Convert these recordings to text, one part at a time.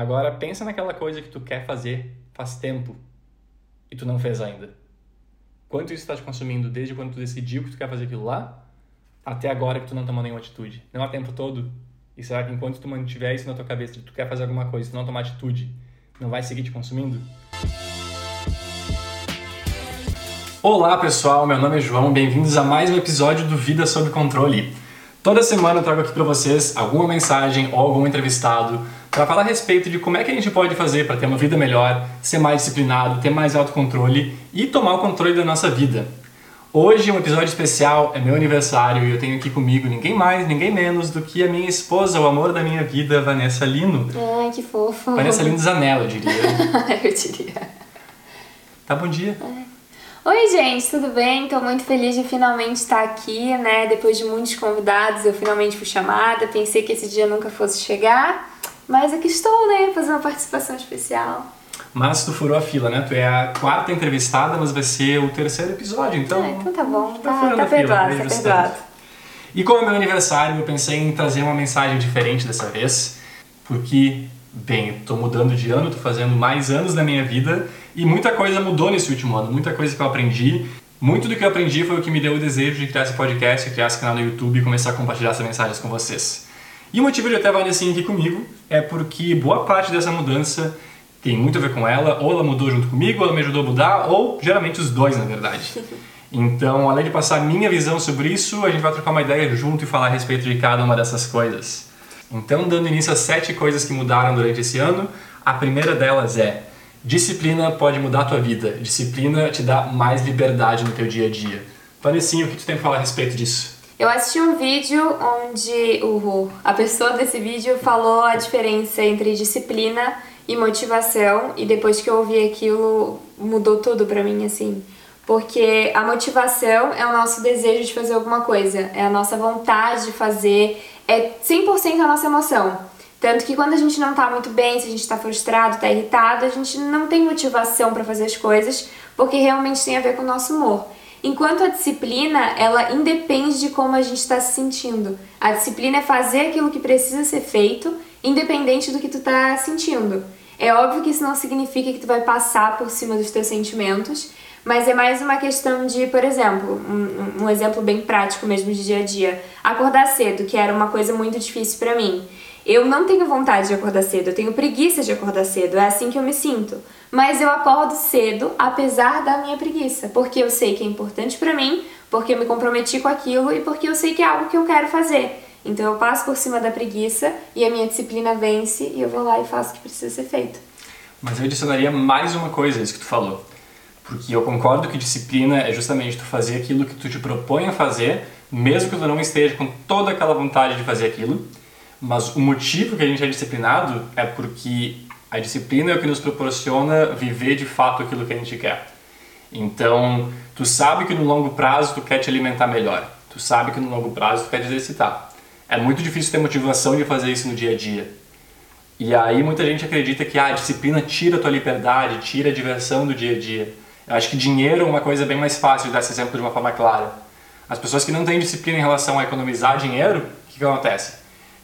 Agora pensa naquela coisa que tu quer fazer faz tempo e tu não fez ainda. Quanto isso está te consumindo desde quando tu decidiu que tu quer fazer aquilo lá até agora que tu não tomou nenhuma atitude? Não há tempo todo. E será que enquanto tu mantiver isso na tua cabeça de que tu quer fazer alguma coisa e tu não tomar atitude, não vai seguir te consumindo? Olá pessoal, meu nome é João, bem-vindos a mais um episódio do Vida Sob Controle. Toda semana eu trago aqui para vocês alguma mensagem ou algum entrevistado para falar a respeito de como é que a gente pode fazer para ter uma vida melhor, ser mais disciplinado, ter mais autocontrole e tomar o controle da nossa vida. Hoje é um episódio especial, é meu aniversário e eu tenho aqui comigo ninguém mais, ninguém menos do que a minha esposa, o amor da minha vida, Vanessa Lino. Ai, que fofo. Vanessa Lino Zanella, eu diria. eu diria. Tá, bom dia. É. Oi, gente, tudo bem? Estou muito feliz de finalmente estar aqui, né? Depois de muitos convidados, eu finalmente fui chamada. Pensei que esse dia nunca fosse chegar, mas aqui estou, né? Fazendo uma participação especial. Mas tu furou a fila, né? Tu é a quarta entrevistada, mas vai ser o terceiro episódio, então. É, então tá bom, tá, tá, tá perdoado, tá perdoado. E como é meu aniversário, eu pensei em trazer uma mensagem diferente dessa vez, porque, bem, tô mudando de ano, tô fazendo mais anos da minha vida e muita coisa mudou nesse último ano, muita coisa que eu aprendi. Muito do que eu aprendi foi o que me deu o desejo de criar esse podcast, criar esse canal no YouTube e começar a compartilhar essas mensagens com vocês. E o motivo de eu ter a Vanessinha aqui comigo é porque boa parte dessa mudança tem muito a ver com ela, ou ela mudou junto comigo, ou ela me ajudou a mudar, ou geralmente os dois, na verdade. Então, além de passar a minha visão sobre isso, a gente vai trocar uma ideia junto e falar a respeito de cada uma dessas coisas. Então, dando início às sete coisas que mudaram durante esse ano, a primeira delas é Disciplina pode mudar a tua vida. Disciplina te dá mais liberdade no teu dia a dia. Vanessinha, o que tu tem para falar a respeito disso? Eu assisti um vídeo onde o, a pessoa desse vídeo falou a diferença entre disciplina e motivação e depois que eu ouvi aquilo mudou tudo para mim assim. Porque a motivação é o nosso desejo de fazer alguma coisa, é a nossa vontade de fazer, é 100% a nossa emoção. Tanto que quando a gente não tá muito bem, se a gente tá frustrado, tá irritado, a gente não tem motivação para fazer as coisas, porque realmente tem a ver com o nosso humor. Enquanto a disciplina, ela independe de como a gente está se sentindo. A disciplina é fazer aquilo que precisa ser feito, independente do que tu tá sentindo. É óbvio que isso não significa que tu vai passar por cima dos teus sentimentos, mas é mais uma questão de, por exemplo, um, um exemplo bem prático mesmo de dia a dia. Acordar cedo, que era uma coisa muito difícil para mim. Eu não tenho vontade de acordar cedo, eu tenho preguiça de acordar cedo, é assim que eu me sinto. Mas eu acordo cedo apesar da minha preguiça, porque eu sei que é importante para mim, porque eu me comprometi com aquilo e porque eu sei que é algo que eu quero fazer. Então eu passo por cima da preguiça e a minha disciplina vence e eu vou lá e faço o que precisa ser feito. Mas eu adicionaria mais uma coisa a isso que tu falou. Porque eu concordo que disciplina é justamente tu fazer aquilo que tu te propõe a fazer, mesmo que tu não esteja com toda aquela vontade de fazer aquilo. Mas o motivo que a gente é disciplinado é porque a disciplina é o que nos proporciona viver de fato aquilo que a gente quer. Então, tu sabe que no longo prazo tu quer te alimentar melhor. Tu sabe que no longo prazo tu quer te exercitar. É muito difícil ter motivação de fazer isso no dia a dia. E aí muita gente acredita que ah, a disciplina tira a tua liberdade, tira a diversão do dia a dia. Eu acho que dinheiro é uma coisa bem mais fácil de dar esse exemplo de uma forma clara. As pessoas que não têm disciplina em relação a economizar dinheiro, o que, que acontece?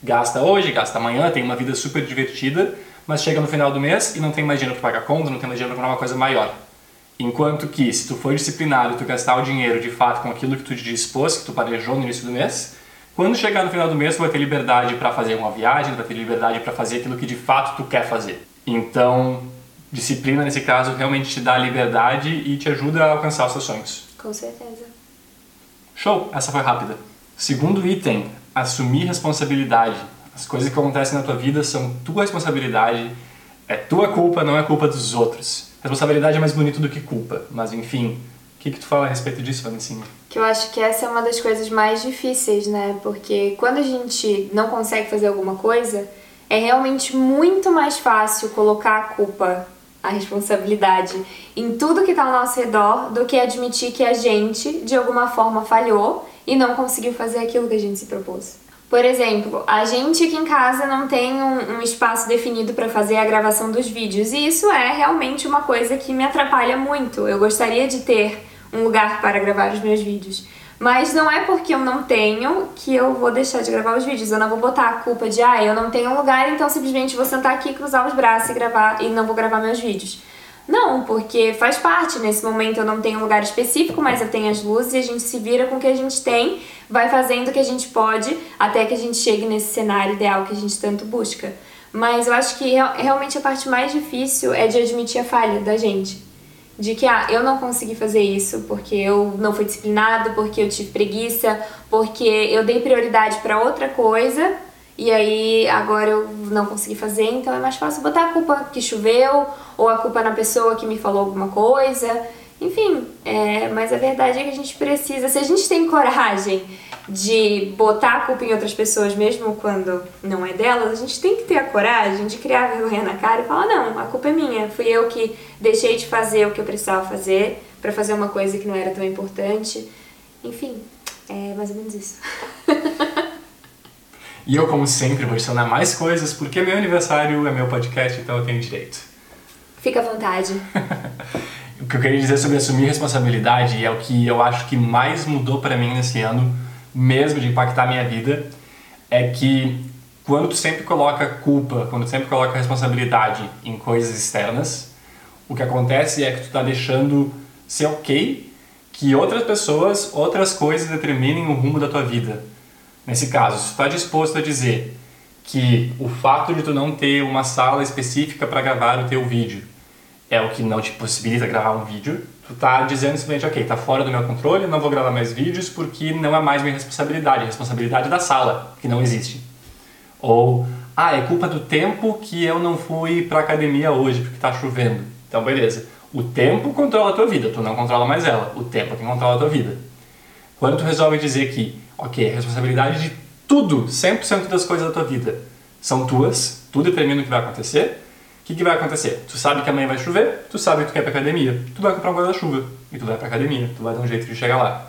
Gasta hoje, gasta amanhã, tem uma vida super divertida, mas chega no final do mês e não tem mais dinheiro para pagar conta, não tem mais dinheiro para comprar uma coisa maior. Enquanto que, se tu for disciplinado e tu gastar o dinheiro de fato com aquilo que tu te dispôs, que tu planejou no início do mês, quando chegar no final do mês tu vai ter liberdade para fazer uma viagem, vai ter liberdade para fazer aquilo que de fato tu quer fazer. Então, disciplina nesse caso realmente te dá liberdade e te ajuda a alcançar os seus sonhos. Com certeza. Show! Essa foi rápida. Segundo item, assumir responsabilidade. As coisas que acontecem na tua vida são tua responsabilidade, é tua culpa, não é culpa dos outros. Responsabilidade é mais bonito do que culpa, mas enfim, o que, que tu fala a respeito disso, Vanessinha? Que eu acho que essa é uma das coisas mais difíceis, né? Porque quando a gente não consegue fazer alguma coisa, é realmente muito mais fácil colocar a culpa, a responsabilidade em tudo que está ao nosso redor do que admitir que a gente, de alguma forma, falhou e não conseguiu fazer aquilo que a gente se propôs. Por exemplo, a gente aqui em casa não tem um, um espaço definido para fazer a gravação dos vídeos e isso é realmente uma coisa que me atrapalha muito. Eu gostaria de ter um lugar para gravar os meus vídeos, Mas não é porque eu não tenho que eu vou deixar de gravar os vídeos. Eu não vou botar a culpa de, ah, eu não tenho um lugar, então simplesmente vou sentar aqui, cruzar os braços e gravar e não vou gravar meus vídeos. Não, porque faz parte. Nesse momento eu não tenho um lugar específico, mas eu tenho as luzes e a gente se vira com o que a gente tem, vai fazendo o que a gente pode até que a gente chegue nesse cenário ideal que a gente tanto busca. Mas eu acho que realmente a parte mais difícil é de admitir a falha da gente. De que, ah, eu não consegui fazer isso porque eu não fui disciplinado, porque eu tive preguiça, porque eu dei prioridade para outra coisa e aí agora eu não consegui fazer, então é mais fácil botar a culpa que choveu ou a culpa na pessoa que me falou alguma coisa. Enfim, é, mas a verdade é que a gente precisa, se a gente tem coragem de botar a culpa em outras pessoas, mesmo quando não é delas, a gente tem que ter a coragem de criar vergonha na cara e falar: não, a culpa é minha, fui eu que deixei de fazer o que eu precisava fazer para fazer uma coisa que não era tão importante. Enfim, é mais ou menos isso. e eu, como sempre, vou adicionar mais coisas porque meu aniversário é meu podcast, então eu tenho direito. Fica à vontade. o que eu queria dizer sobre assumir responsabilidade é o que eu acho que mais mudou para mim nesse ano mesmo de impactar a minha vida é que quando tu sempre coloca culpa, quando tu sempre coloca responsabilidade em coisas externas, o que acontece é que tu está deixando ser ok que outras pessoas, outras coisas determinem o rumo da tua vida. Nesse caso, se tu está disposto a dizer que o fato de tu não ter uma sala específica para gravar o teu vídeo é o que não te possibilita gravar um vídeo, tu tá dizendo simplesmente, ok, tá fora do meu controle, não vou gravar mais vídeos porque não é mais minha responsabilidade, é responsabilidade da sala, que não existe. Ou, ah, é culpa do tempo que eu não fui pra academia hoje porque tá chovendo. Então, beleza. O tempo controla a tua vida, tu não controla mais ela. O tempo é quem controla a tua vida. Quando tu resolve dizer que, ok, a responsabilidade de tudo, 100% das coisas da tua vida são tuas, tu determina o que vai acontecer, que, que vai acontecer? Tu sabe que amanhã vai chover, tu sabe que tu quer ir pra academia, tu vai comprar um guarda-chuva e tu vai pra academia, tu vai dar um jeito de chegar lá.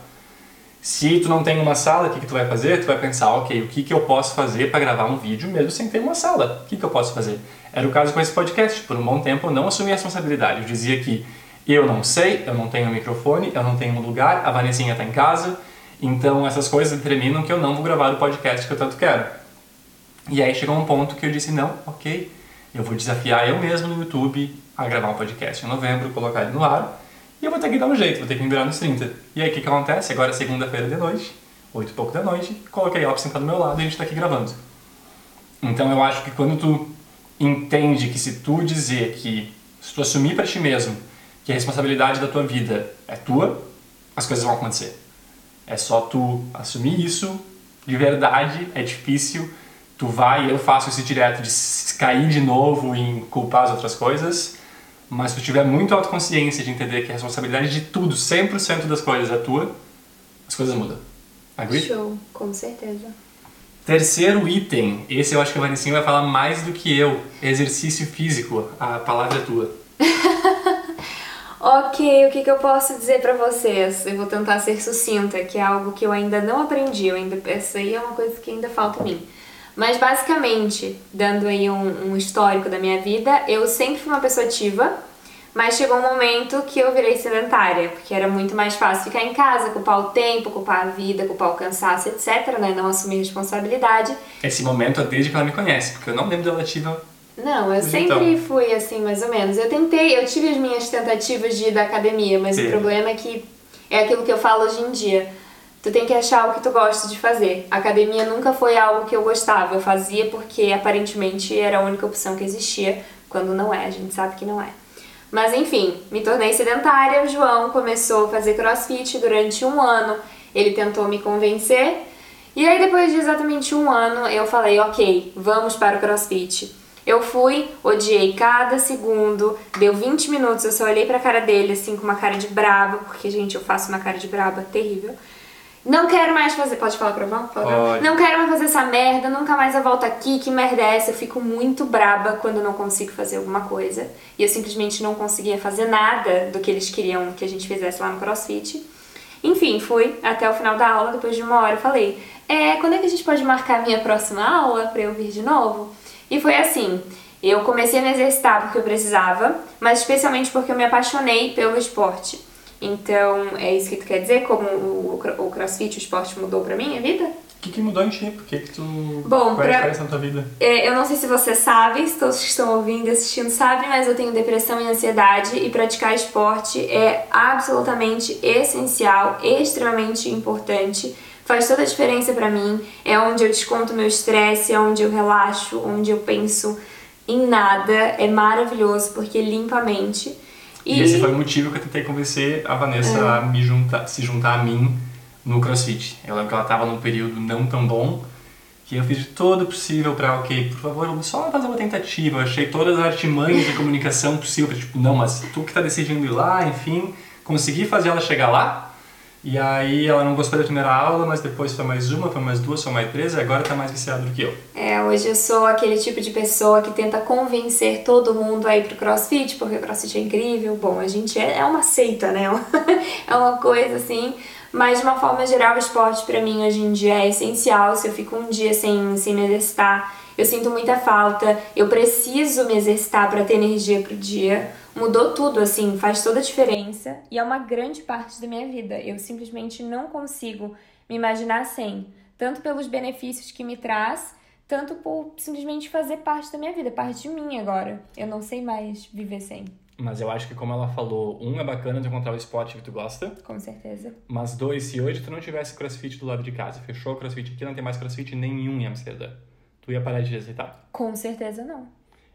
Se tu não tem uma sala, o que, que tu vai fazer? Tu vai pensar, ok, o que, que eu posso fazer para gravar um vídeo mesmo sem ter uma sala? O que, que eu posso fazer? Era o caso com esse podcast. Por um bom tempo eu não assumi a responsabilidade. Eu dizia que eu não sei, eu não tenho um microfone, eu não tenho um lugar, a Vanessinha está em casa, então essas coisas determinam que eu não vou gravar o podcast que eu tanto quero. E aí chegou um ponto que eu disse, não, ok, eu vou desafiar eu mesmo no YouTube a gravar um podcast em novembro, colocar ele no ar, e eu vou ter que dar um jeito, vou ter que me virar nos 30. E aí o que, que acontece? Agora é segunda-feira de noite, oito e pouco da noite, coloquei a sentado do meu lado e a gente está aqui gravando. Então eu acho que quando tu entende que se tu dizer que, se tu assumir para ti mesmo que a responsabilidade da tua vida é tua, as coisas vão acontecer. É só tu assumir isso de verdade, é difícil, tu vai, eu faço esse direto de cair de novo em culpar as outras coisas, mas se tu tiver muito autoconsciência de entender que a responsabilidade de tudo, 100% das coisas é tua, as coisas mudam. Agree? Show, com certeza. Terceiro item, esse eu acho que a Vanessinha vai falar mais do que eu, exercício físico, a palavra é tua. ok, o que, que eu posso dizer para vocês? Eu vou tentar ser sucinta, que é algo que eu ainda não aprendi, eu ainda, essa aí é uma coisa que ainda falta em mim. Mas basicamente, dando aí um, um histórico da minha vida, eu sempre fui uma pessoa ativa, mas chegou um momento que eu virei sedentária, porque era muito mais fácil ficar em casa, culpar o tempo, culpar a vida, culpar o cansaço, etc, né? Não assumir responsabilidade. Esse momento é desde que ela me conhece, porque eu não lembro dela ativa não, eu sempre então. fui assim, mais ou menos. Eu tentei, eu tive as minhas tentativas de ir da academia, mas Sim. o problema é que é aquilo que eu falo hoje em dia. Tu tem que achar o que tu gosta de fazer. A academia nunca foi algo que eu gostava. Eu fazia porque aparentemente era a única opção que existia, quando não é, a gente sabe que não é. Mas enfim, me tornei sedentária. O João começou a fazer crossfit durante um ano. Ele tentou me convencer. E aí, depois de exatamente um ano, eu falei: ok, vamos para o crossfit. Eu fui, odiei cada segundo, deu 20 minutos, eu só olhei pra cara dele assim com uma cara de brava, porque, gente, eu faço uma cara de brava terrível. Não quero mais fazer. Pode falar pra Pode. Não quero mais fazer essa merda, nunca mais eu volto aqui, que merda é essa? Eu fico muito braba quando eu não consigo fazer alguma coisa. E eu simplesmente não conseguia fazer nada do que eles queriam que a gente fizesse lá no crossfit. Enfim, fui até o final da aula, depois de uma hora eu falei: É, quando é que a gente pode marcar a minha próxima aula pra eu vir de novo? E foi assim. Eu comecei a me exercitar porque eu precisava, mas especialmente porque eu me apaixonei pelo esporte. Então, é isso que tu quer dizer? Como o, o crossfit, o esporte mudou pra minha vida? O que, que mudou em ti? Por que, que tu. Bom, Qual é a pra- diferença na tua vida? É, eu não sei se você sabe, se todos que estão ouvindo e assistindo sabem, mas eu tenho depressão e ansiedade e praticar esporte é absolutamente essencial, extremamente importante. Faz toda a diferença pra mim. É onde eu desconto meu estresse, é onde eu relaxo, onde eu penso em nada. É maravilhoso porque limpa a mente. E, esse foi o motivo que eu tentei convencer a Vanessa É. a me juntar, se juntar a mim no CrossFit. Eu lembro que ela estava num período não tão bom, que eu fiz de todo o possível para, ok, por favor, só fazer uma tentativa. Eu achei todas as artimanhas de comunicação possível, pra, tipo, não, mas tu que tá decidindo ir lá, enfim, consegui fazer ela chegar lá. E aí ela não gostou da primeira aula, mas depois foi mais uma, foi mais duas, foi mais três, e agora tá mais viciada do que eu. É, hoje eu sou aquele tipo de pessoa que tenta convencer todo mundo a ir pro crossfit, porque o crossfit é incrível. Bom, a gente é, é uma seita, né? é uma coisa assim. Mas de uma forma geral, o esporte pra mim hoje em dia é essencial. Se eu fico um dia sem, sem me exercitar, eu sinto muita falta. Eu preciso me exercitar pra ter energia pro dia. Mudou tudo, assim, faz toda a diferença. E é uma grande parte da minha vida. Eu simplesmente não consigo me imaginar sem. Tanto pelos benefícios que me traz, tanto por simplesmente fazer parte da minha vida, parte de mim agora. Eu não sei mais viver sem, Mas eu acho que como ela falou, um é bacana de encontrar o esporte que tu gosta, com certeza. Mas dois, se hoje tu não tivesse crossfit do lado de casa, fechou o crossfit aqui, não tem mais crossfit nenhum em Amsterdã, tu ia parar de exercitar. Com certeza não.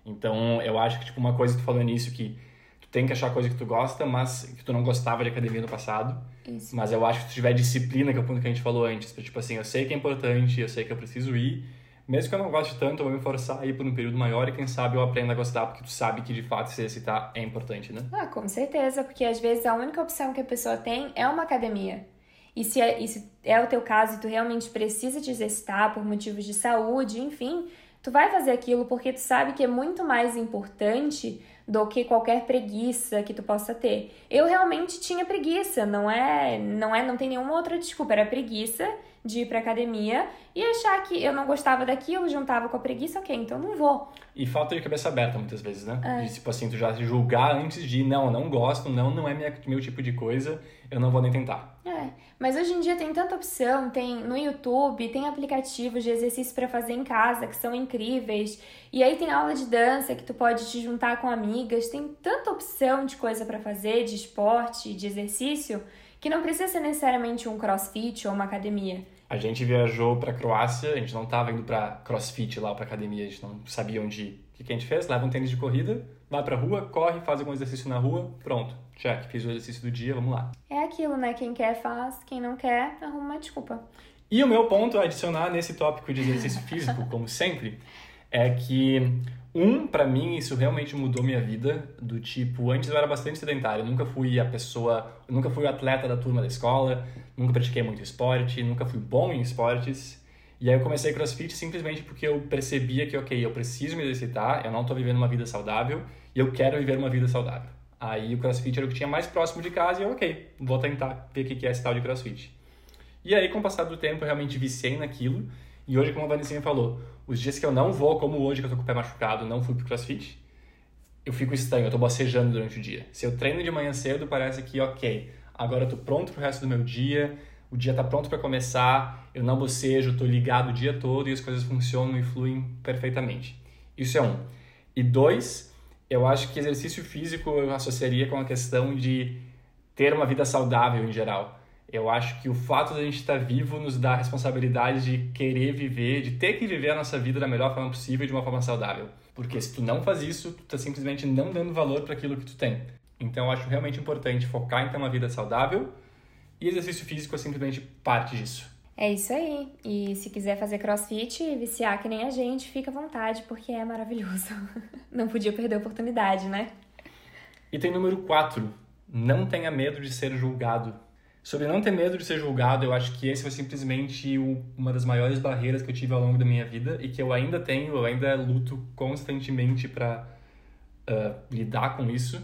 Então eu acho que tipo uma coisa que tu falou no início que tu tem que achar coisa que tu gosta, mas que tu não gostava de academia no passado. Isso. Mas eu acho que se tu tiver disciplina, que é o ponto que a gente falou antes, tipo assim, eu sei que é importante, eu sei que eu preciso ir, mesmo que eu não goste tanto, eu vou me forçar a ir por um período maior e quem sabe eu aprenda a gostar, porque tu sabe que de fato se exercitar é importante, né? Ah, com certeza, porque às vezes a única opção que a pessoa tem é uma academia. E se é, é o teu caso e tu realmente precisa te exercitar por motivos de saúde, enfim, tu vai fazer aquilo porque tu sabe que é muito mais importante do que qualquer preguiça que tu possa ter. Eu realmente tinha preguiça, não é, não é, não tem nenhuma outra desculpa, era preguiça de ir pra academia e achar que eu não gostava daquilo, juntava com a preguiça, OK, então não vou. E falta de cabeça aberta muitas vezes, né? De, tipo assim, tu já se julgar antes de, não, eu não gosto, não, não é minha, meu tipo de coisa, eu não vou nem tentar. É, mas hoje em dia tem tanta opção, tem no YouTube, tem aplicativos de exercício para fazer em casa que são incríveis. E aí tem aula de dança que tu pode te juntar com amigas, tem tanta opção de coisa para fazer, de esporte, de exercício, que não precisa ser necessariamente um crossfit ou uma academia. A gente viajou pra Croácia, a gente não tava indo pra crossfit lá, pra academia, a gente não sabia onde ir. O que, que a gente fez? Leva um tênis de corrida, vai pra rua, corre, faz algum exercício na rua, pronto. Check, fiz o exercício do dia, vamos lá. É aquilo, né? Quem quer faz, quem não quer arruma uma desculpa. E o meu ponto a adicionar nesse tópico de exercício físico, como sempre, é que, um, pra mim, isso realmente mudou minha vida, do tipo, antes eu era bastante sedentário, nunca fui a pessoa, nunca fui o atleta da turma da escola, nunca pratiquei muito esporte, nunca fui bom em esportes, e aí eu comecei crossfit simplesmente porque eu percebia que, ok, eu preciso me exercitar, eu não tô vivendo uma vida saudável, e eu quero viver uma vida saudável. Aí o crossfit era o que tinha mais próximo de casa, e eu, ok, vou tentar ver o que é esse tal de crossfit. E aí, com o passar do tempo, eu realmente viciei naquilo. E hoje, como a Vanessinha falou, os dias que eu não vou, como hoje que eu tô com o pé machucado, não fui pro crossfit, eu fico estranho, eu tô bocejando durante o dia. Se eu treino de manhã cedo, parece que, ok, agora eu tô pronto pro resto do meu dia, o dia tá pronto para começar, eu não bocejo, tô ligado o dia todo e as coisas funcionam e fluem perfeitamente. Isso é um. E dois, eu acho que exercício físico eu associaria com a questão de ter uma vida saudável em geral. Eu acho que o fato de a gente estar vivo nos dá a responsabilidade de querer viver, de ter que viver a nossa vida da melhor forma possível e de uma forma saudável. Porque se tu não faz isso, tu tá simplesmente não dando valor para aquilo que tu tem. Então eu acho realmente importante focar em ter uma vida saudável e exercício físico é simplesmente parte disso. É isso aí. E se quiser fazer crossfit e viciar que nem a gente, fica à vontade, porque é maravilhoso. Não podia perder a oportunidade, né? E tem número 4. Não tenha medo de ser julgado. Sobre não ter medo de ser julgado, eu acho que esse foi simplesmente o, uma das maiores barreiras que eu tive ao longo da minha vida e que eu ainda tenho, eu ainda luto constantemente para uh, lidar com isso.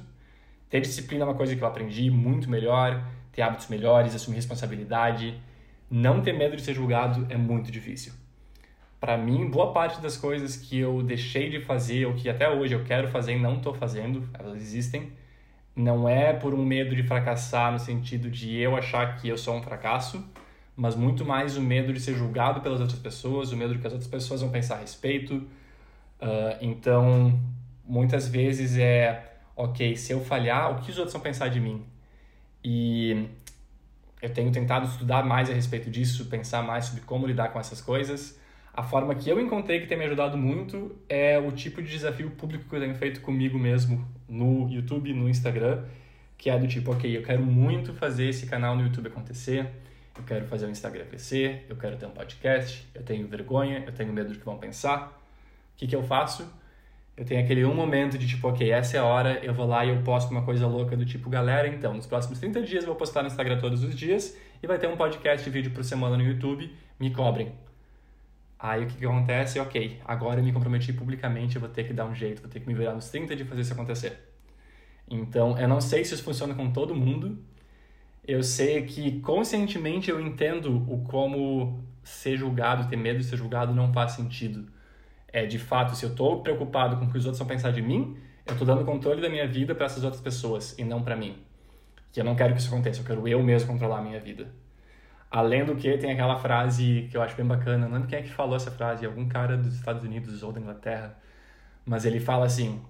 Ter disciplina é uma coisa que eu aprendi muito melhor, ter hábitos melhores, assumir responsabilidade. Não ter medo de ser julgado é muito difícil. Para mim, boa parte das coisas que eu deixei de fazer ou que até hoje eu quero fazer e não estou fazendo, elas existem, não é por um medo de fracassar no sentido de eu achar que eu sou um fracasso, mas muito mais o medo de ser julgado pelas outras pessoas, o medo de que as outras pessoas vão pensar a respeito. Uh, então, muitas vezes é, ok, se eu falhar, o que os outros vão pensar de mim? E eu tenho tentado estudar mais a respeito disso, pensar mais sobre como lidar com essas coisas. A forma que eu encontrei que tem me ajudado muito é o tipo de desafio público que eu tenho feito comigo mesmo no YouTube, no Instagram, que é do tipo, ok, eu quero muito fazer esse canal no YouTube acontecer, eu quero fazer o Instagram crescer, eu quero ter um podcast, eu tenho vergonha, eu tenho medo do que vão pensar. O que, que eu faço? Eu tenho aquele um momento de tipo, ok, essa é a hora, eu vou lá e eu posto uma coisa louca do tipo, galera, então, nos próximos 30 dias eu vou postar no Instagram todos os dias e vai ter um podcast e vídeo por semana no YouTube, me cobrem. Aí o que, que acontece? Ok, agora eu me comprometi publicamente, eu vou ter que dar um jeito, vou ter que me virar nos 30 de fazer isso acontecer. Então, eu não sei se isso funciona com todo mundo. Eu sei que conscientemente eu entendo o como ser julgado, ter medo de ser julgado não faz sentido. É de fato, se eu estou preocupado com o que os outros vão pensar de mim, eu estou dando controle da minha vida para essas outras pessoas e não para mim. Que eu não quero que isso aconteça, eu quero eu mesmo controlar a minha vida. Além do que, tem aquela frase que eu acho bem bacana, não lembro quem é que falou essa frase, algum cara dos Estados Unidos ou da Inglaterra, mas ele fala assim: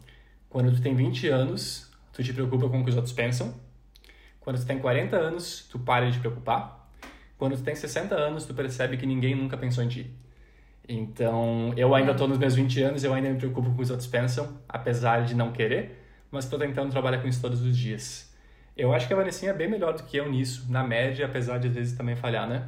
quando tu tem 20 anos, tu te preocupa com o que os outros pensam. Quando tu tem 40 anos, tu para de te preocupar. Quando tu tem 60 anos, tu percebe que ninguém nunca pensou em ti. Então, eu ainda estou nos meus 20 anos, eu ainda me preocupo com o que os outros pensam, apesar de não querer, mas estou tentando trabalhar com isso todos os dias. Eu acho que a Vanessinha é bem melhor do que eu nisso, na média, apesar de às vezes também falhar, né?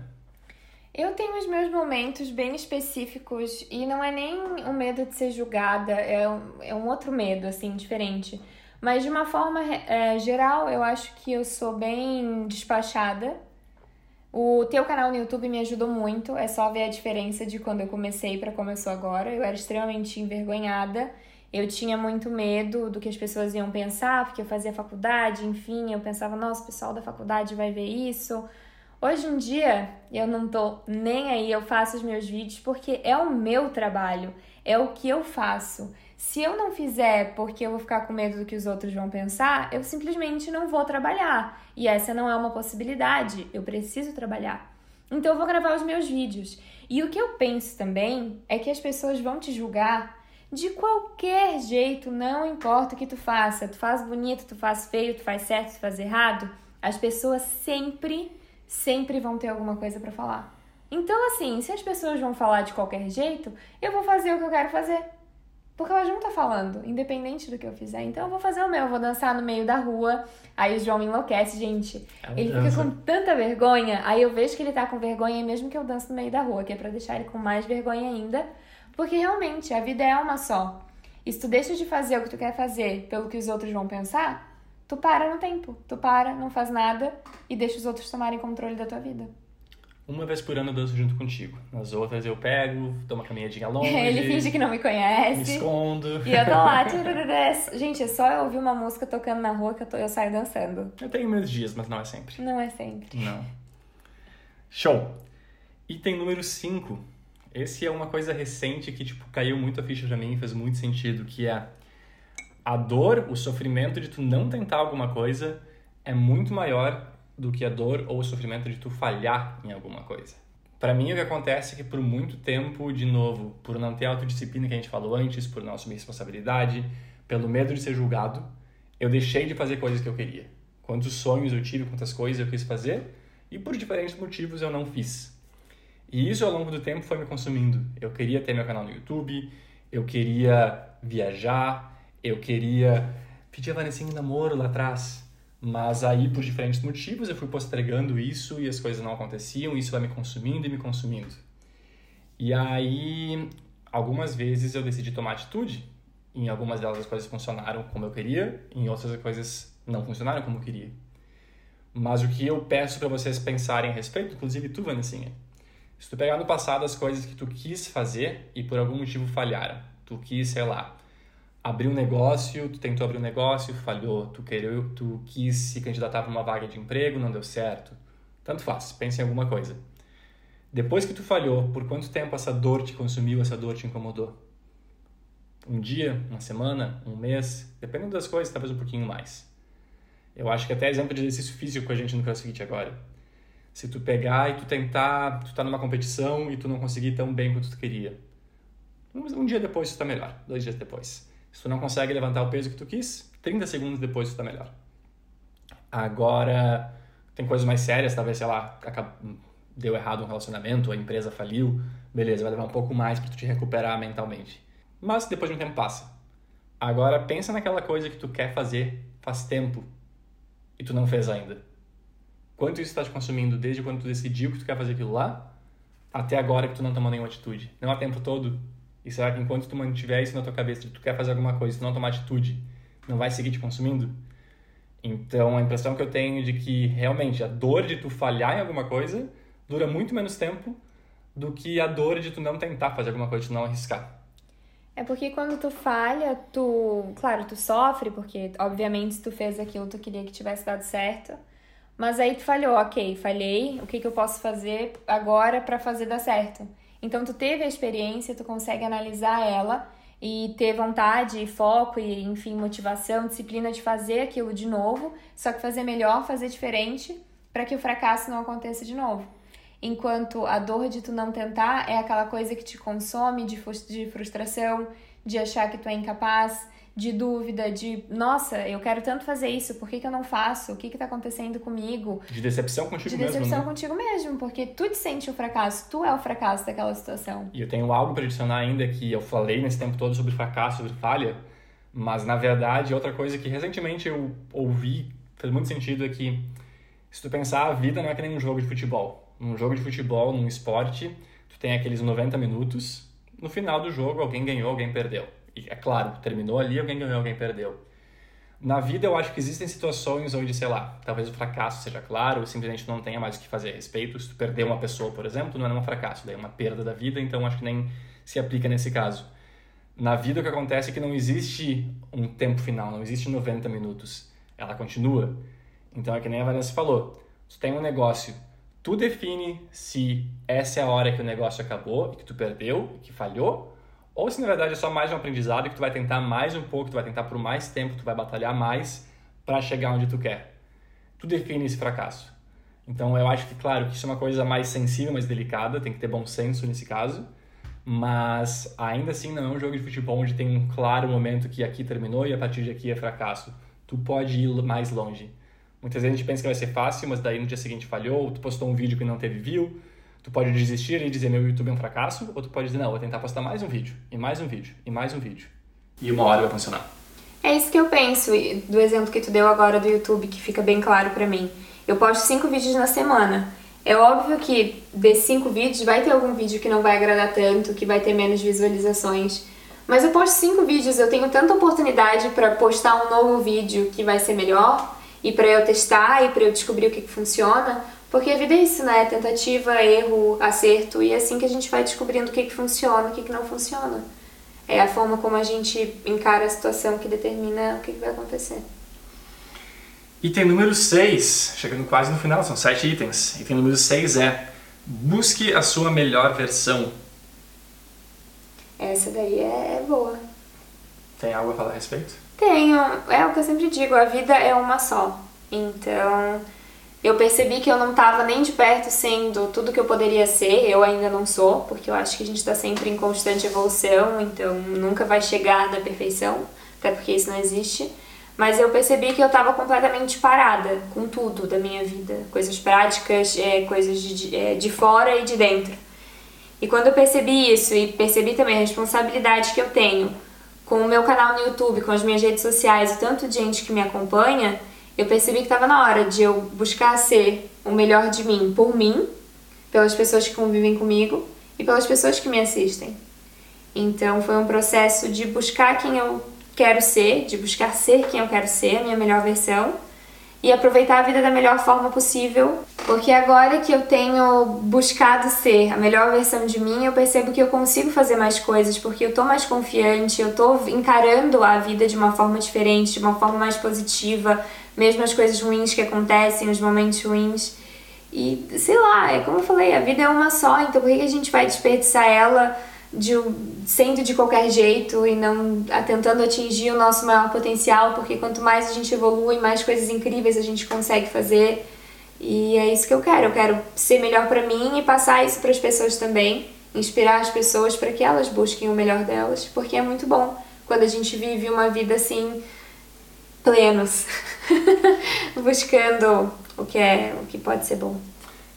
Eu tenho os meus momentos bem específicos e não é nem o medo de ser julgada, é um, é um outro medo, assim, diferente. Mas de uma forma é, geral, eu acho que eu sou bem despachada. O teu canal no YouTube me ajudou muito, é só ver a diferença de quando eu comecei para como eu sou agora. Eu era extremamente envergonhada eu tinha muito medo do que as pessoas iam pensar, porque eu fazia faculdade, enfim, eu pensava, nossa, o pessoal da faculdade vai ver isso. Hoje em dia, eu não tô nem aí, eu faço os meus vídeos porque é o meu trabalho, é o que eu faço. Se eu não fizer porque eu vou ficar com medo do que os outros vão pensar, eu simplesmente não vou trabalhar. E essa não é uma possibilidade, eu preciso trabalhar. Então eu vou gravar os meus vídeos. E o que eu penso também é que as pessoas vão te julgar de qualquer jeito, não importa o que tu faça, tu faz bonito, tu faz feio, tu faz certo, tu faz errado, as pessoas sempre, sempre vão ter alguma coisa para falar. Então, assim, se as pessoas vão falar de qualquer jeito, eu vou fazer o que eu quero fazer. Porque elas vão estar falando, independente do que eu fizer. Então eu vou fazer o meu, eu vou dançar no meio da rua. Aí o João enlouquece, gente. Ela ele fica com tanta vergonha. Aí eu vejo que ele tá com vergonha, mesmo que eu dance no meio da rua, que é pra deixar ele com mais vergonha ainda. Porque realmente a vida é uma só. E se tu deixa de fazer o que tu quer fazer pelo que os outros vão pensar, tu para no tempo. Tu para, não faz nada e deixa os outros tomarem controle da tua vida. Uma vez por ano eu danço junto contigo. Nas outras eu pego, dou uma caminhadinha longe. Ele finge que não me conhece. Me escondo. E eu tô lá. Gente, é só eu ouvir uma música tocando na rua que eu, tô, eu saio dançando. Eu tenho meus dias, mas não é sempre. Não é sempre. Não. Show. Item número 5 esse é uma coisa recente que tipo caiu muito a ficha para mim, fez muito sentido, que é a dor, o sofrimento de tu não tentar alguma coisa é muito maior do que a dor ou o sofrimento de tu falhar em alguma coisa. Para mim o que acontece é que por muito tempo, de novo, por não ter a autodisciplina que a gente falou antes, por não assumir responsabilidade, pelo medo de ser julgado, eu deixei de fazer coisas que eu queria. Quantos sonhos eu tive, quantas coisas eu quis fazer, e por diferentes motivos eu não fiz. E isso ao longo do tempo foi me consumindo. Eu queria ter meu canal no YouTube, eu queria viajar, eu queria pedir a Vanessa em namoro lá atrás. Mas aí, por diferentes motivos, eu fui postergando isso e as coisas não aconteciam, isso vai me consumindo e me consumindo. E aí, algumas vezes eu decidi tomar atitude. Em algumas delas as coisas funcionaram como eu queria, em outras as coisas não funcionaram como eu queria. Mas o que eu peço para vocês pensarem a respeito, inclusive tu, Vanessinha, se tu pegar no passado as coisas que tu quis fazer e por algum motivo falharam, tu quis, sei lá, abrir um negócio, tu tentou abrir um negócio, falhou, tu, quereu, tu quis se candidatar para uma vaga de emprego, não deu certo. Tanto faz, pense em alguma coisa. Depois que tu falhou, por quanto tempo essa dor te consumiu, essa dor te incomodou? Um dia, uma semana, um mês, dependendo das coisas, talvez um pouquinho mais. Eu acho que até exemplo de exercício físico com a gente no CrossFit agora. Se tu pegar e tu tentar, tu tá numa competição e tu não conseguir tão bem quanto tu queria. Um, um dia depois tu tá melhor, dois dias depois. Se tu não consegue levantar o peso que tu quis, 30 segundos depois tu tá melhor. Agora, tem coisas mais sérias, talvez, sei lá, deu errado um relacionamento, a empresa faliu, beleza, vai levar um pouco mais para tu te recuperar mentalmente. Mas depois de um tempo passa. Agora pensa naquela coisa que tu quer fazer faz tempo e tu não fez ainda. Quanto isso está te consumindo desde quando tu decidiu que tu quer fazer aquilo lá até agora que tu não tomou nenhuma atitude? Não há tempo todo. E será que enquanto tu mantiver isso na tua cabeça tu quer fazer alguma coisa e tu não tomar atitude, não vai seguir te consumindo? Então a impressão que eu tenho de que realmente a dor de tu falhar em alguma coisa dura muito menos tempo do que a dor de tu não tentar fazer alguma coisa, de tu não arriscar. É porque quando tu falha, tu, claro, tu sofre, porque obviamente se tu fez aquilo, tu queria que tivesse dado certo. Mas aí tu falhou, ok, falhei, o que, que eu posso fazer agora para fazer dar certo? Então tu teve a experiência, tu consegue analisar ela e ter vontade, foco e, enfim, motivação, disciplina de fazer aquilo de novo, só que fazer melhor, fazer diferente, para que o fracasso não aconteça de novo enquanto a dor de tu não tentar é aquela coisa que te consome de, frustração, de achar que tu é incapaz, de dúvida, de nossa, eu quero tanto fazer isso, por que, que eu não faço? O que que tá acontecendo comigo? De decepção contigo mesmo. De decepção né? contigo mesmo, porque tu te sente o fracasso, tu é o fracasso daquela situação. E eu tenho algo para adicionar ainda que eu falei nesse tempo todo sobre fracasso, sobre falha, mas na verdade outra coisa que recentemente eu ouvi, fez muito sentido é que se tu pensar, a vida não é que nem um jogo de futebol num jogo de futebol, num esporte, tu tem aqueles 90 minutos, no final do jogo alguém ganhou, alguém perdeu. E é claro, terminou ali, alguém ganhou, alguém perdeu. Na vida eu acho que existem situações onde, sei lá, talvez o fracasso seja claro, simplesmente não tenha mais o que fazer a respeito. Se tu perder uma pessoa, por exemplo, não é um fracasso, daí é uma perda da vida, então acho que nem se aplica nesse caso. Na vida o que acontece é que não existe um tempo final, não existe 90 minutos. Ela continua. Então é que nem a Vanessa falou. Tu tem um negócio Tu define se essa é a hora que o negócio acabou, que tu perdeu, que falhou, ou se na verdade é só mais um aprendizado que tu vai tentar mais um pouco, tu vai tentar por mais tempo, tu vai batalhar mais para chegar onde tu quer. Tu define esse fracasso. Então eu acho que, claro, que isso é uma coisa mais sensível, mais delicada, tem que ter bom senso nesse caso, mas ainda assim não é um jogo de futebol onde tem um claro momento que aqui terminou e a partir de aqui é fracasso. Tu pode ir mais longe. Muitas vezes a gente pensa que vai ser fácil, mas daí no dia seguinte falhou, tu postou um vídeo que não teve view, tu pode desistir e dizer meu YouTube é um fracasso, ou tu pode dizer não, vou tentar postar mais um vídeo, e mais um vídeo, e mais um vídeo. E uma hora vai funcionar. É isso que eu penso, do exemplo que tu deu agora do YouTube, que fica bem claro para mim. Eu posto cinco vídeos na semana. É óbvio que desses cinco vídeos vai ter algum vídeo que não vai agradar tanto, que vai ter menos visualizações. Mas eu posto cinco vídeos, eu tenho tanta oportunidade para postar um novo vídeo que vai ser melhor, e para eu testar e para eu descobrir o que, que funciona, porque a vida é isso, né? Tentativa, erro, acerto, e é assim que a gente vai descobrindo o que, que funciona e o que, que não funciona. É a forma como a gente encara a situação que determina o que, que vai acontecer. Item número 6, chegando quase no final, são sete itens. Item número 6 é busque a sua melhor versão. Essa daí é boa. Tem algo a falar a respeito? Tenho, é o que eu sempre digo, a vida é uma só. Então, eu percebi que eu não estava nem de perto sendo tudo que eu poderia ser, eu ainda não sou, porque eu acho que a gente está sempre em constante evolução, então nunca vai chegar na perfeição, até porque isso não existe. Mas eu percebi que eu estava completamente parada com tudo da minha vida, coisas práticas, é, coisas de, é, de fora e de dentro. E quando eu percebi isso e percebi também a responsabilidade que eu tenho com o meu canal no YouTube, com as minhas redes sociais, o tanto de gente que me acompanha, eu percebi que estava na hora de eu buscar ser o melhor de mim por mim, pelas pessoas que convivem comigo e pelas pessoas que me assistem. Então foi um processo de buscar quem eu quero ser, de buscar ser quem eu quero ser, a minha melhor versão e aproveitar a vida da melhor forma possível, porque agora que eu tenho buscado ser a melhor versão de mim, eu percebo que eu consigo fazer mais coisas, porque eu tô mais confiante, eu tô encarando a vida de uma forma diferente, de uma forma mais positiva, mesmo as coisas ruins que acontecem, os momentos ruins. E sei lá, é como eu falei, a vida é uma só, então por que a gente vai desperdiçar ela de sendo de qualquer jeito e não tentando atingir o nosso maior potencial, porque quanto mais a gente evolui, mais coisas incríveis a gente consegue fazer. E é isso que eu quero. Eu quero ser melhor para mim e passar isso para as pessoas também, inspirar as pessoas para que elas busquem o melhor delas, porque é muito bom quando a gente vive uma vida assim plenos, buscando o que é, o que pode ser bom.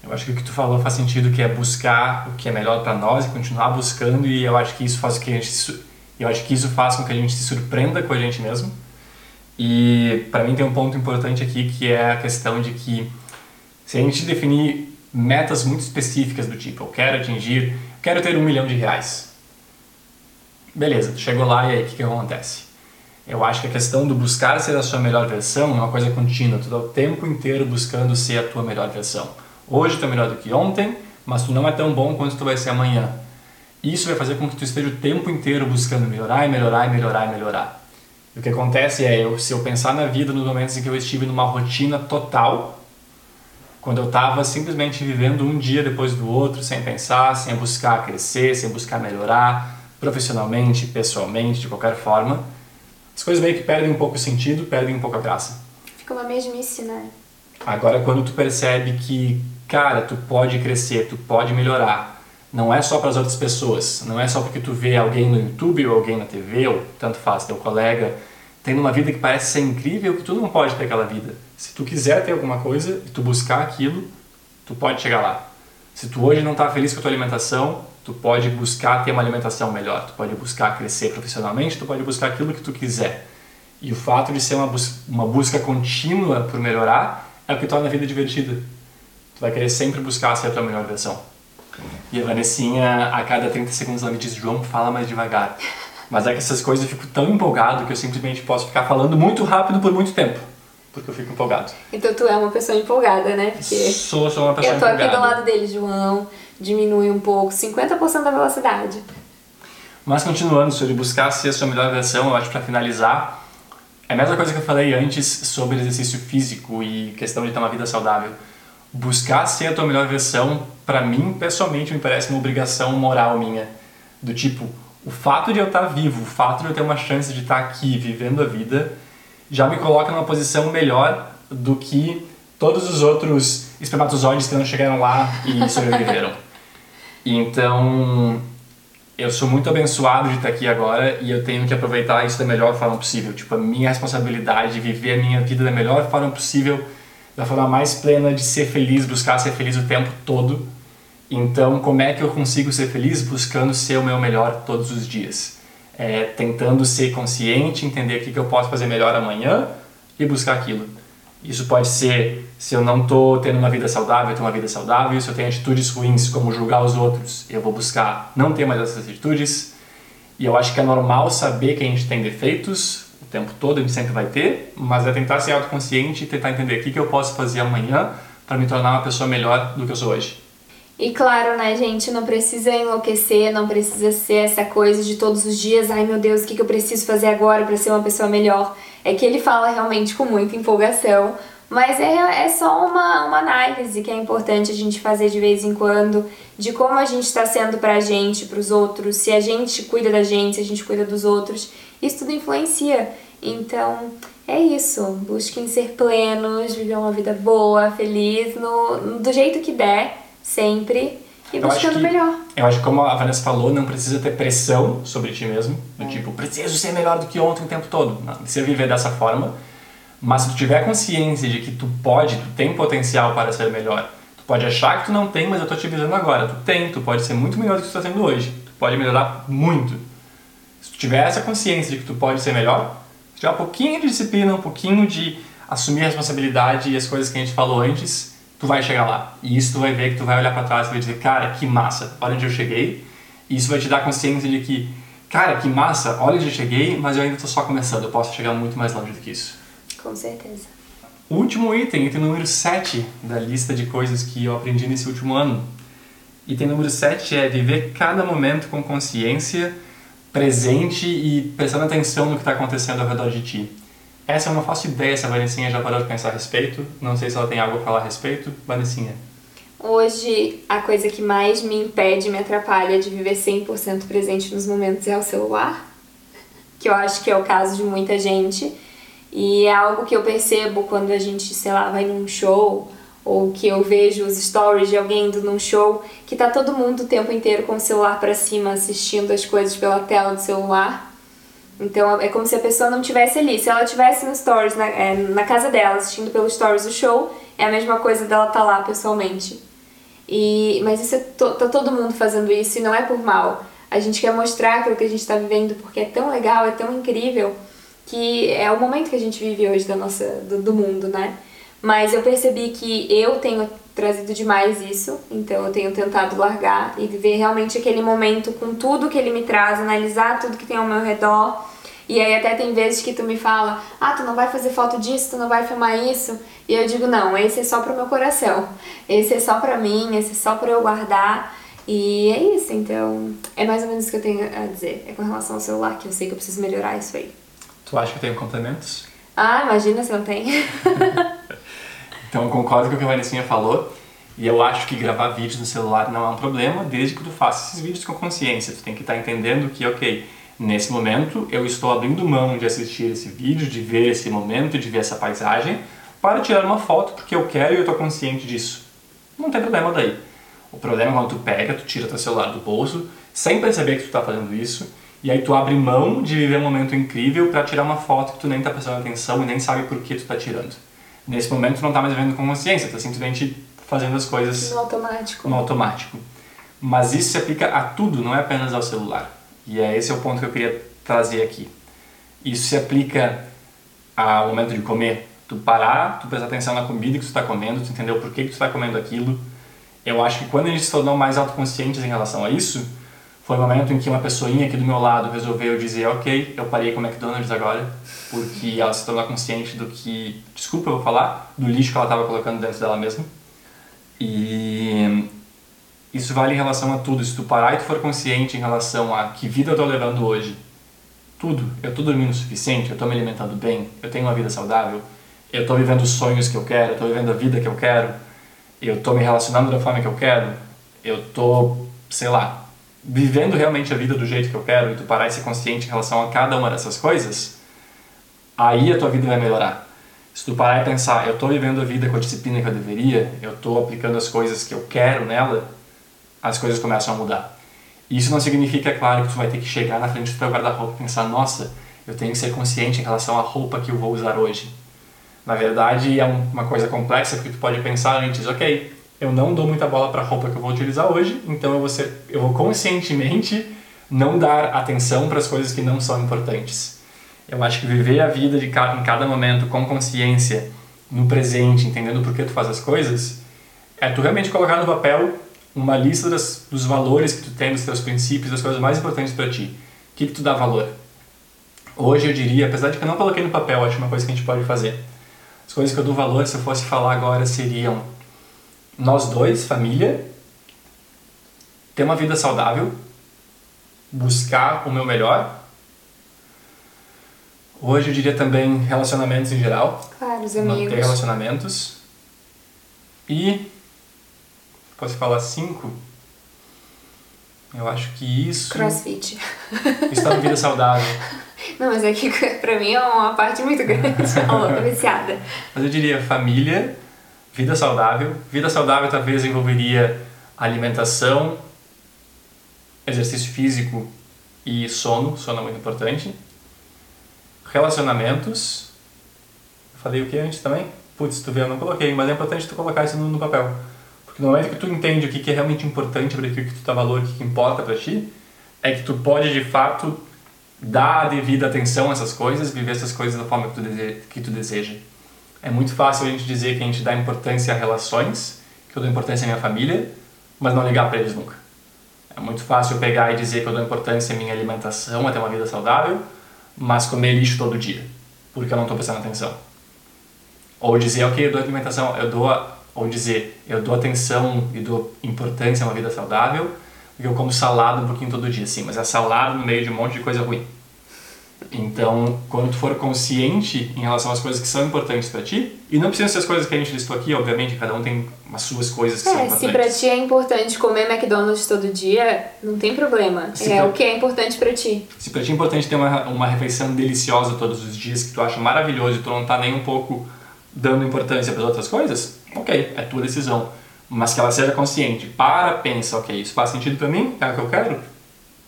Eu acho que o que tu falou faz sentido, que é buscar o que é melhor para nós e continuar buscando e eu acho que isso faz com que a gente eu acho que isso faz com que a gente se surpreenda com a gente mesmo. E para mim tem um ponto importante aqui que é a questão de que se a gente definir metas muito específicas do tipo, eu quero atingir, eu quero ter um milhão de reais. Beleza, chegou lá e aí o que, que acontece? Eu acho que a questão do buscar ser a sua melhor versão é uma coisa contínua, tu tá o tempo inteiro buscando ser a tua melhor versão. Hoje tu é melhor do que ontem, mas tu não é tão bom quanto tu vai ser amanhã. Isso vai fazer com que tu esteja o tempo inteiro buscando melhorar e melhorar e melhorar e melhorar. E o que acontece é, eu, se eu pensar na vida nos momentos em que eu estive numa rotina total, quando eu estava simplesmente vivendo um dia depois do outro, sem pensar, sem buscar crescer, sem buscar melhorar, profissionalmente, pessoalmente, de qualquer forma, as coisas meio que perdem um pouco o sentido, perdem um pouco a graça. Fica uma mesmice, né? Agora, quando tu percebe que cara, tu pode crescer, tu pode melhorar. Não é só para as outras pessoas, não é só porque tu vê alguém no YouTube ou alguém na TV ou tanto faz, teu colega tendo uma vida que parece ser incrível que tu não pode ter aquela vida. Se tu quiser ter alguma coisa e tu buscar aquilo, tu pode chegar lá. Se tu hoje não está feliz com a tua alimentação, tu pode buscar ter uma alimentação melhor, tu pode buscar crescer profissionalmente, tu pode buscar aquilo que tu quiser. E o fato de ser uma, bus uma busca contínua por melhorar é o que torna a vida divertida. Tu vai querer sempre buscar ser a tua melhor versão. E a Vanessinha, a cada 30 segundos, ela me diz: João, fala mais devagar. Mas é que essas coisas eu fico tão empolgado que eu simplesmente posso ficar falando muito rápido por muito tempo. Porque eu fico empolgado. Então tu é uma pessoa empolgada, né? Porque sou, sou uma pessoa empolgada. Eu tô empolgada. aqui do lado dele, João. Diminui um pouco, 50% da velocidade. Mas continuando sobre buscar ser a sua melhor versão, eu acho para finalizar, é a mesma coisa que eu falei antes sobre exercício físico e questão de ter uma vida saudável buscar ser a tua melhor versão, para mim, pessoalmente, me parece uma obrigação moral minha. Do tipo, o fato de eu estar vivo, o fato de eu ter uma chance de estar aqui vivendo a vida, já me coloca numa posição melhor do que todos os outros espermatozoides que não chegaram lá e sobreviveram. então, eu sou muito abençoado de estar aqui agora e eu tenho que aproveitar isso da melhor forma possível. Tipo, a minha responsabilidade de viver a minha vida da melhor forma possível da forma mais plena de ser feliz, buscar ser feliz o tempo todo. Então, como é que eu consigo ser feliz? Buscando ser o meu melhor todos os dias. É, tentando ser consciente, entender o que, que eu posso fazer melhor amanhã e buscar aquilo. Isso pode ser se eu não estou tendo uma vida saudável, eu tenho uma vida saudável. Se eu tenho atitudes ruins, como julgar os outros, eu vou buscar não ter mais essas atitudes. E eu acho que é normal saber que a gente tem defeitos, tempo todo, a gente sempre vai ter, mas é tentar ser autoconsciente e tentar entender o que, que eu posso fazer amanhã para me tornar uma pessoa melhor do que eu sou hoje. E claro, né, gente, não precisa enlouquecer, não precisa ser essa coisa de todos os dias, ai meu Deus, o que, que eu preciso fazer agora para ser uma pessoa melhor? É que ele fala realmente com muita empolgação, mas é, é só uma, uma análise que é importante a gente fazer de vez em quando, de como a gente está sendo pra gente, pros outros, se a gente cuida da gente, se a gente cuida dos outros, isso tudo influencia. Então, é isso. Busquem ser plenos, viver uma vida boa, feliz, no, do jeito que der, sempre. E buscando que, melhor. Eu acho que, como a Vanessa falou, não precisa ter pressão sobre ti mesmo. Do é. tipo, preciso ser melhor do que ontem o tempo todo. Não precisa viver dessa forma. Mas se tu tiver consciência de que tu pode, tu tem potencial para ser melhor. Tu pode achar que tu não tem, mas eu tô te avisando agora. Tu tem, tu pode ser muito melhor do que tu está sendo hoje. Tu pode melhorar muito. Se tu tiver essa consciência de que tu pode ser melhor, tiver um pouquinho de disciplina, um pouquinho de assumir a responsabilidade e as coisas que a gente falou antes, tu vai chegar lá. E isso tu vai ver que tu vai olhar para trás e vai dizer, cara, que massa, olha onde eu cheguei. E isso vai te dar consciência de que, cara, que massa, olha onde eu cheguei, mas eu ainda estou só começando, eu posso chegar muito mais longe do que isso. Com certeza. O último item, item número 7 da lista de coisas que eu aprendi nesse último ano. Item número 7 é viver cada momento com consciência presente e prestando atenção no que está acontecendo ao redor de ti. Essa eu não faço ideia se a Vanessinha já parou de pensar a respeito. Não sei se ela tem algo a falar a respeito. Vanessinha. Hoje, a coisa que mais me impede, me atrapalha de viver 100% presente nos momentos é o celular, que eu acho que é o caso de muita gente. E é algo que eu percebo quando a gente, sei lá, vai num show ou que eu vejo os stories de alguém indo num show que tá todo mundo o tempo inteiro com o celular para cima assistindo as coisas pela tela do celular. Então é como se a pessoa não tivesse ali. Se ela tivesse no stories na, é, na casa dela assistindo pelos stories do show, é a mesma coisa dela estar tá lá pessoalmente. E mas isso é to, tá todo mundo fazendo isso e não é por mal. A gente quer mostrar aquilo que a gente está vivendo porque é tão legal, é tão incrível que é o momento que a gente vive hoje da nossa do, do mundo, né? Mas eu percebi que eu tenho trazido demais isso, então eu tenho tentado largar e viver realmente aquele momento com tudo que ele me traz, analisar tudo que tem ao meu redor. E aí até tem vezes que tu me fala, ah, tu não vai fazer foto disso, tu não vai filmar isso. E eu digo, não, esse é só pro meu coração. Esse é só pra mim, esse é só pra eu guardar. E é isso, então é mais ou menos isso que eu tenho a dizer. É com relação ao celular, que eu sei que eu preciso melhorar isso aí. Tu acha que eu tenho complementos? Ah, imagina se não tem. Então eu concordo com o que a Vanessinha falou. E eu acho que gravar vídeos no celular não é um problema, desde que tu faça esses vídeos com consciência. Tu tem que estar tá entendendo que, ok, nesse momento eu estou abrindo mão de assistir esse vídeo, de ver esse momento, de ver essa paisagem, para tirar uma foto porque eu quero e eu estou consciente disso. Não tem problema daí. O problema é quando tu pega, tu tira teu celular do bolso, sem perceber que tu está fazendo isso, e aí tu abre mão de viver um momento incrível para tirar uma foto que tu nem está prestando atenção e nem sabe por que tu está tirando nesse momento tu não está mais vivendo com consciência, tá simplesmente fazendo as coisas no automático. no automático. Mas isso se aplica a tudo, não é apenas ao celular. E é esse é o ponto que eu queria trazer aqui. Isso se aplica ao momento de comer. Tu parar, tu prestar atenção na comida que tu está comendo, tu entender o porquê que tu está comendo aquilo. Eu acho que quando a gente se tornou mais autoconscientes em relação a isso, foi o momento em que uma pessoinha aqui do meu lado resolveu dizer, ok, eu parei com o McDonald's agora, porque ela se tornou consciente do que, desculpa eu vou falar, do lixo que ela estava colocando dentro dela mesma. E isso vale em relação a tudo. Se tu parar e tu for consciente em relação a que vida eu estou levando hoje, tudo, eu estou dormindo o suficiente, eu estou me alimentando bem, eu tenho uma vida saudável, eu estou vivendo os sonhos que eu quero, eu estou vivendo a vida que eu quero, eu estou me relacionando da forma que eu quero, eu estou, sei lá, vivendo realmente a vida do jeito que eu quero e tu parar e ser consciente em relação a cada uma dessas coisas, aí a tua vida vai melhorar. Se tu parar e pensar, eu estou vivendo a vida com a disciplina que eu deveria, eu estou aplicando as coisas que eu quero nela, as coisas começam a mudar. Isso não significa, é claro, que tu vai ter que chegar na frente do teu guarda-roupa e pensar, nossa, eu tenho que ser consciente em relação à roupa que eu vou usar hoje. Na verdade, é uma coisa complexa porque tu pode pensar antes, ok, eu não dou muita bola para a roupa que eu vou utilizar hoje, então eu vou, ser, eu vou conscientemente não dar atenção para as coisas que não são importantes. Eu acho que viver a vida de cada, em cada momento com consciência, no presente, entendendo por que tu faz as coisas, é tu realmente colocar no papel uma lista das, dos valores que tu tem, dos teus princípios, das coisas mais importantes para ti. O que, que tu dá valor? Hoje eu diria, apesar de que eu não coloquei no papel, acho uma coisa que a gente pode fazer. As coisas que eu dou valor, se eu fosse falar agora, seriam nós dois, família, ter uma vida saudável, buscar o meu melhor. Hoje eu diria também relacionamentos em geral. Claro, os amigos. Manter relacionamentos. E. Posso falar cinco? Eu acho que isso. Crossfit. Está uma vida saudável. Não, mas é que pra mim é uma parte muito grande. Uma louca viciada. Mas eu diria família, Vida saudável. Vida saudável talvez envolveria alimentação, exercício físico e sono. Sono é muito importante. Relacionamentos. falei o que antes também? Putz, tu vê, eu não coloquei, mas é importante tu colocar isso no, papel. Porque no momento que tu entende o que, é realmente importante para ti, o que tu dá valor, o que, importa para ti, é que tu pode de fato dar a devida atenção a essas coisas, viver essas coisas da forma que tu, deseja, que tu deseja. É muito fácil a gente dizer que a gente dá importância a relações, que eu dou importância à minha família, mas não ligar para eles nunca. É muito fácil pegar e dizer que eu dou importância à minha alimentação, a ter uma vida saudável, mas comer lixo todo dia, porque eu não estou prestando atenção. Ou dizer, ok, eu dou alimentação, eu dou, ou dizer, eu dou atenção e dou importância a uma vida saudável, porque eu como salada um pouquinho todo dia, sim, mas é salada no meio de um monte de coisa ruim. Então, quando tu for consciente em relação às coisas que são importantes para ti, e não precisam ser as coisas que a gente listou aqui, obviamente, cada um tem as suas coisas que são É, importantes. se pra ti é importante comer McDonald's todo dia, não tem problema. Se é pra- o que é importante pra ti. Se pra ti é importante ter uma, uma refeição deliciosa todos os dias, que tu acha maravilhoso e tu não tá nem um pouco dando importância para outras coisas, ok, é tua decisão. Mas que ela seja consciente. Para, pensa, ok, isso faz sentido para mim? É o que eu quero?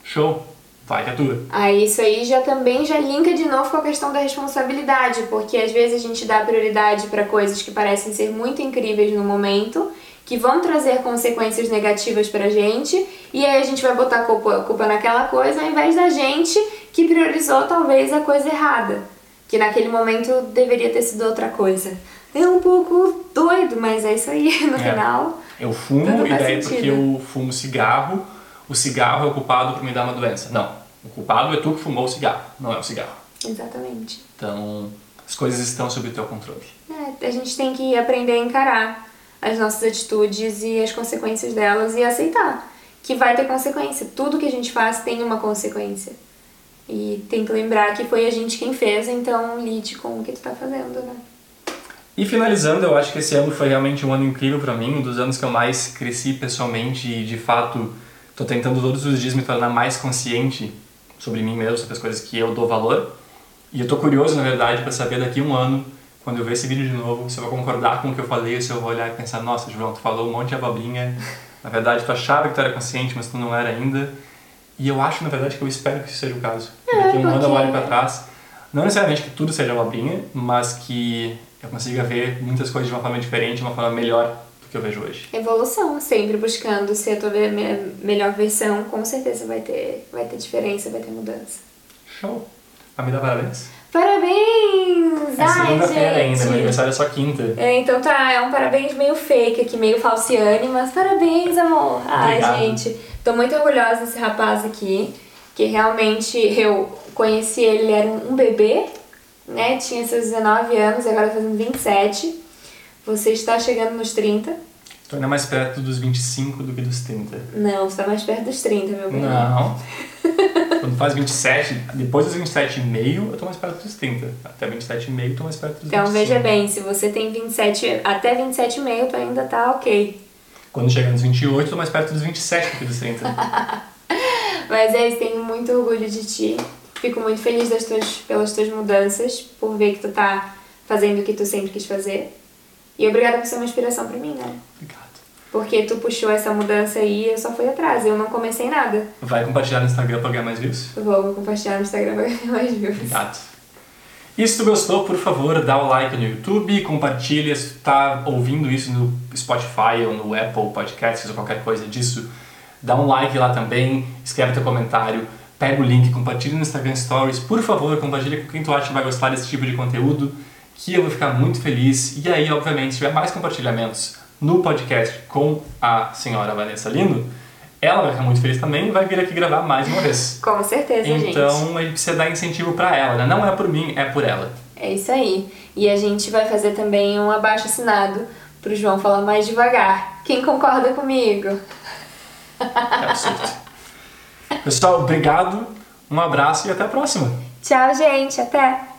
Show. Vai que é tua. Aí isso aí já também já linka de novo com a questão da responsabilidade, porque às vezes a gente dá prioridade para coisas que parecem ser muito incríveis no momento, que vão trazer consequências negativas pra gente, e aí a gente vai botar a culpa, culpa naquela coisa ao invés da gente que priorizou talvez a coisa errada, que naquele momento deveria ter sido outra coisa. É um pouco doido, mas é isso aí no É. final. Eu fumo Tudo e daí porque sentido. eu fumo cigarro, o cigarro é o culpado por me dar uma doença. Não. O culpado é tu que fumou o cigarro, não é o cigarro. Exatamente. Então, as coisas estão sob o teu controle. É, a gente tem que aprender a encarar as nossas atitudes e as consequências delas e aceitar que vai ter consequência. Tudo que a gente faz tem uma consequência. E tem que lembrar que foi a gente quem fez, então lide com o que tu tá fazendo, né? E finalizando, eu acho que esse ano foi realmente um ano incrível pra mim, um dos anos que eu mais cresci pessoalmente e de fato tô tentando todos os dias me tornar mais consciente sobre mim mesmo, sobre as coisas que eu dou valor. E eu tô curioso, na verdade, pra saber daqui a um ano, quando eu ver esse vídeo de novo, se eu vou concordar com o que eu falei, se eu vou olhar e pensar, nossa, João, tu falou um monte de abobrinha, na verdade tu achava que tu era consciente, mas tu não era ainda. E eu acho, na verdade, que eu espero que isso seja o caso. Que daqui a um ano eu olhe pra trás, não necessariamente que tudo seja abobrinha, mas que eu consiga ver muitas coisas de uma forma diferente, de uma forma melhor que eu vejo hoje. Evolução, sempre buscando ser a tua melhor versão, com certeza vai ter, vai ter diferença, vai ter mudança. Show! Dar parabéns? Parabéns! É Ai, segunda-feira ainda, meu aniversário é só quinta. É, então tá, é um parabéns meio fake aqui, meio falciane, mas parabéns, amor. Ai, Obrigado. gente, tô muito orgulhosa desse rapaz aqui, que realmente eu conheci ele, ele era um um bebê, né? Tinha seus 19 anos, agora tá fazendo 27. Você está chegando nos 30. Tô ainda mais perto dos 25 do que dos 30. Não, você tá mais perto dos 30, meu bem. Não. Quando faz 27, depois dos 27 e meio, eu tô mais perto dos 30. Até 27 e meio, eu tô mais perto dos Então 25. veja bem, se você tem 27, até 27,5, tu ainda tá ok. Quando chegar nos 28, eu tô mais perto dos 27 do que dos 30. Mas é isso, tenho muito orgulho de ti. Fico muito feliz das tuas, pelas tuas mudanças, por ver que tu tá fazendo o que tu sempre quis fazer. E obrigada por ser uma inspiração pra mim, né? Obrigado. Porque tu puxou essa mudança aí e eu só fui atrás, eu não comecei nada. Vai compartilhar no Instagram pra ganhar mais views? Vou compartilhar no Instagram pra ganhar mais views. Obrigado. E se tu gostou, por favor, dá o like no YouTube, compartilha. Se tu tá ouvindo isso no Spotify ou no Apple Podcasts ou qualquer coisa disso, dá um like lá também, escreve teu comentário, pega o link, compartilha no Instagram Stories. Por favor, compartilha com quem tu acha que vai gostar desse tipo de conteúdo, que eu vou ficar muito feliz. E aí, obviamente, se tiver mais compartilhamentos no podcast com a senhora Vanessa Lino, ela vai ficar muito feliz também e vai vir aqui gravar mais uma vez. Com certeza, gente. Então a gente precisa dar incentivo pra ela, né? Não é por mim, é por ela. É isso aí. E a gente vai fazer também um abaixo assinado pro João falar mais devagar. Quem concorda comigo? É absurdo. Pessoal, obrigado, um abraço e até a próxima. Tchau, gente. Até!